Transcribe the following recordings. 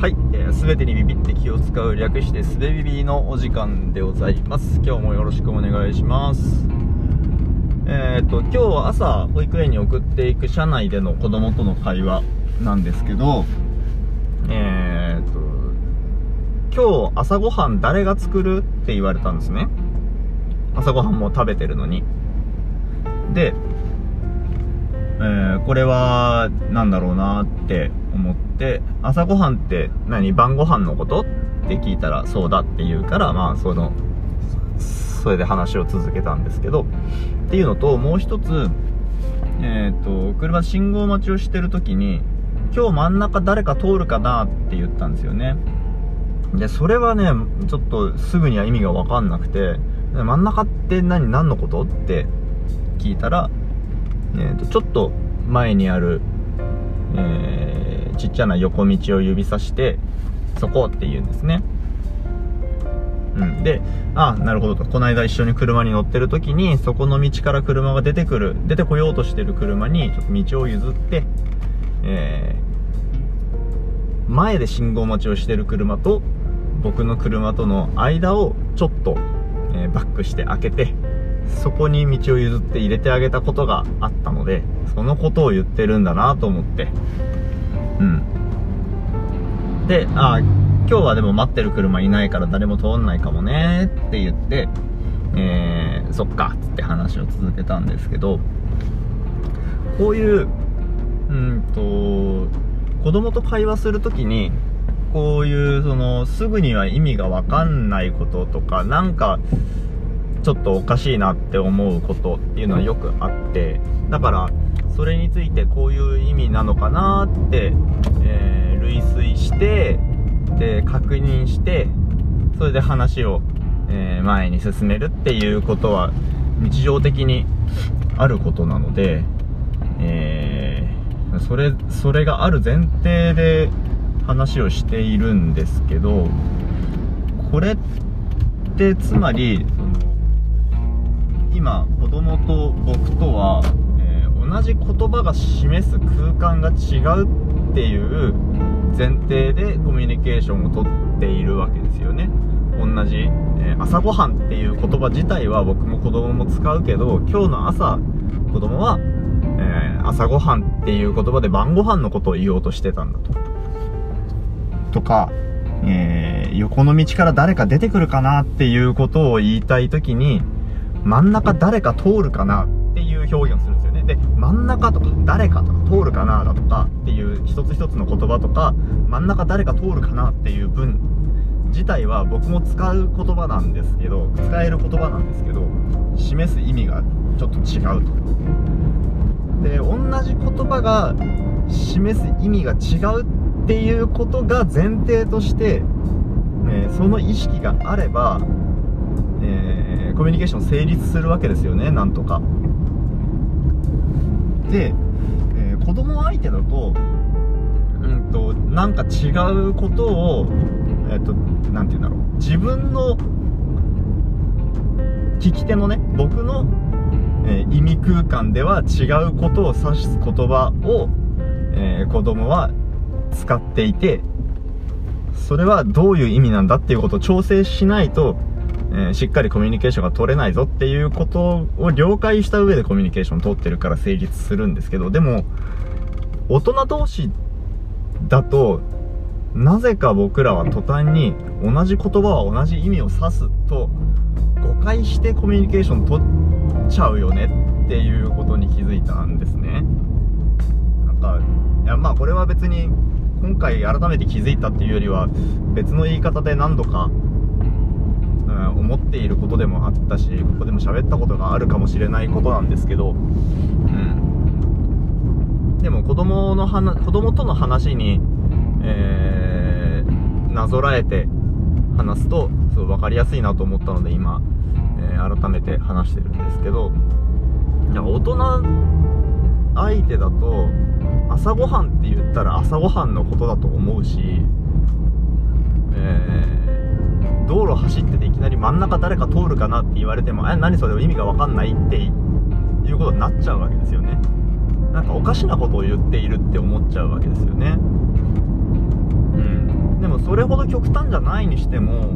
はい、えー、全てにビビって気を使う略してすべビビのお時間でございます。今日もよろしくお願いします。えっ、と今日は朝保育園に送っていく車内での子供との会話なんですけどえっ、と今日朝ごはん誰が作るって言われたんですね。朝ごはんも食べてるのに。でえー、これは何だろうなって思って朝ごはんって何？晩ご飯のことって聞いたらそうだって言うからまあそのそれで話を続けたんですけどっていうのともう一つえっ、ー、と車信号待ちをしてる時に今日真ん中誰か通るかなって言ったんですよね。でそれはねちょっとすぐには意味が分かんなくて真ん中って何？何のこと？って聞いたらえーと、ちょっと前にある、えー、ちっちゃな横道を指さしてそこって言うんですねうん、で、あなるほどと。この間一緒に車に乗ってる時に、そこの道から車が出てくる、出てこようとしてる車に、ちょっと道を譲って、えー、前で信号待ちをしてる車と、僕の車との間をちょっと、えー、バックして開けて、そこに道を譲って入れてあげたことがあったので、そのことを言ってるんだなと思って。うん。で、あ今日はでも待ってる車いないから誰も通んないかもねって言って、えー、そっかっつって話を続けたんですけど、こういう、うんと、子供と会話するときに、こういう、その、すぐには意味がわかんないこととか、なんか、ちょっとおかしいなって思うことっていうのはよくあってだからそれについてこういう意味なのかなって、えー、類推してで確認してそれで話を、えー、前に進めるっていうことは日常的にあることなので、えー、それそれがある前提で話をしているんですけどこれってつまり今子供と僕とは、えー、同じ言葉が示す空間が違うっていう前提でコミュニケーションをとっているわけですよね。同じ、えー、朝ごはんっていう言葉自体は僕も子供も使うけど今日の朝子供は、えー、朝ごはんっていう言葉で晩ご飯のことを言おうとしてたんだと。とかえー、横の道から誰か出てくるかなっていうことを言いたい時に、真ん中誰か通るかなっていう表現をするんですよね。で、真ん中とか誰かとか通るかなだとかっていう一つ一つの言葉とか、真ん中誰か通るかなっていう文自体は僕も使う言葉なんですけど、使える言葉なんですけど、示す意味がちょっと違うと。で、同じ言葉が示す意味が違うっていうことが前提として、ね、その意識があれば、えー、コミュニケーション成立するわけですよねなんとか。で、えー、子供相手だとうんとなんか違うことをえっ、ー、と何て言うんだろう。自分の聞き手のね僕の、えー、意味空間では違うことを指す言葉を、えー、子供は使っていてそれはどういう意味なんだっていうことを調整しないとえ、しっかりコミュニケーションが取れないぞっていうことを了解した上でコミュニケーション取ってるから成立するんですけど、でも、大人同士だと、なぜか僕らは途端に同じ言葉は同じ意味を指すと誤解してコミュニケーション取っちゃうよねっていうことに気づいたんですね。なんか、いやまあこれは別に今回改めて気づいたっていうよりは別の言い方で何度か思っていることでもあったしここでも喋ったことがあるかもしれないことなんですけど、うん、でも子供の話子供との話に、えー、なぞらえて話すとすごい分かりやすいなと思ったので今、えー、改めて話してるんですけどいや大人相手だと朝ごはんって言ったら朝ごはんのことだと思うし、えー道路走ってていきなり真ん中誰か通るかなって言われてもえ何それ意味が分かんないっていうことになっちゃうわけですよね。なんかおかしなことを言っているって思っちゃうわけですよね。うん。でもそれほど極端じゃないにしても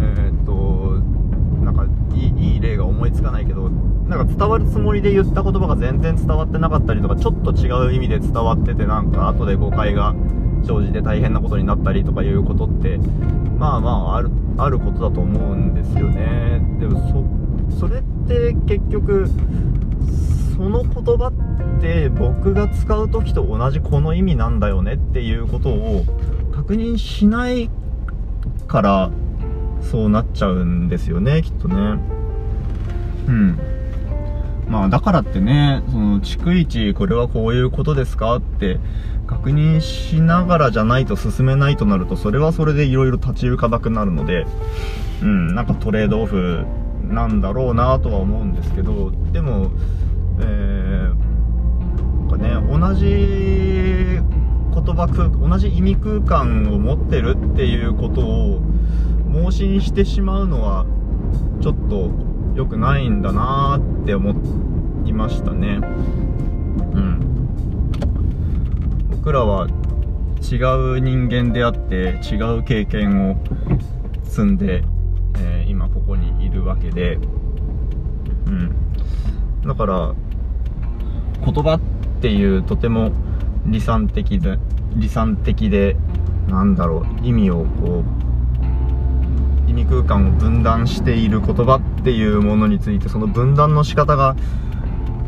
えー、っとなんかいいいい例が思いつかないけどなんか伝わるつもりで言った言葉が全然伝わってなかったりとかちょっと違う意味で伝わっててなんか後で誤解が生じて大変なことになったりとかいうことってまあまああるあることだと思うんですよね。でもそそれって結局その言葉って僕が使う時と同じこの意味なんだよねっていうことを確認しないからそうなっちゃうんですよねきっとね。うん。まあだからってねその逐一これはこういうことですかって確認しながらじゃないと進めないとなるとそれはそれでいろいろ立ち行かなくなるのでうんなんかトレードオフなんだろうなとは思うんですけどでもえー、かね同じ言葉空同じ意味空間を持ってるっていうことを盲信してしまうのはちょっと良くないんだなーって思いましたね。うん。僕らは違う人間であって違う経験を積んで、えー、今ここにいるわけで。うん。だから言葉っていうとても理算的で理算的でなんだろう意味をこう味空間を分断している言葉っていうものについてその分断の仕方が、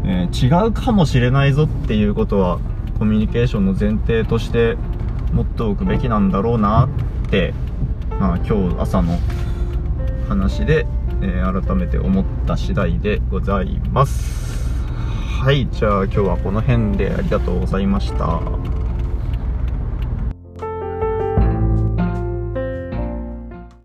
えー、違うかもしれないぞっていうことはコミュニケーションの前提として持っておくべきなんだろうなって、まあ、今日朝の話で、えー、改めて思った次第でございます。はい、じゃあ今日はこの辺でありがとうございました。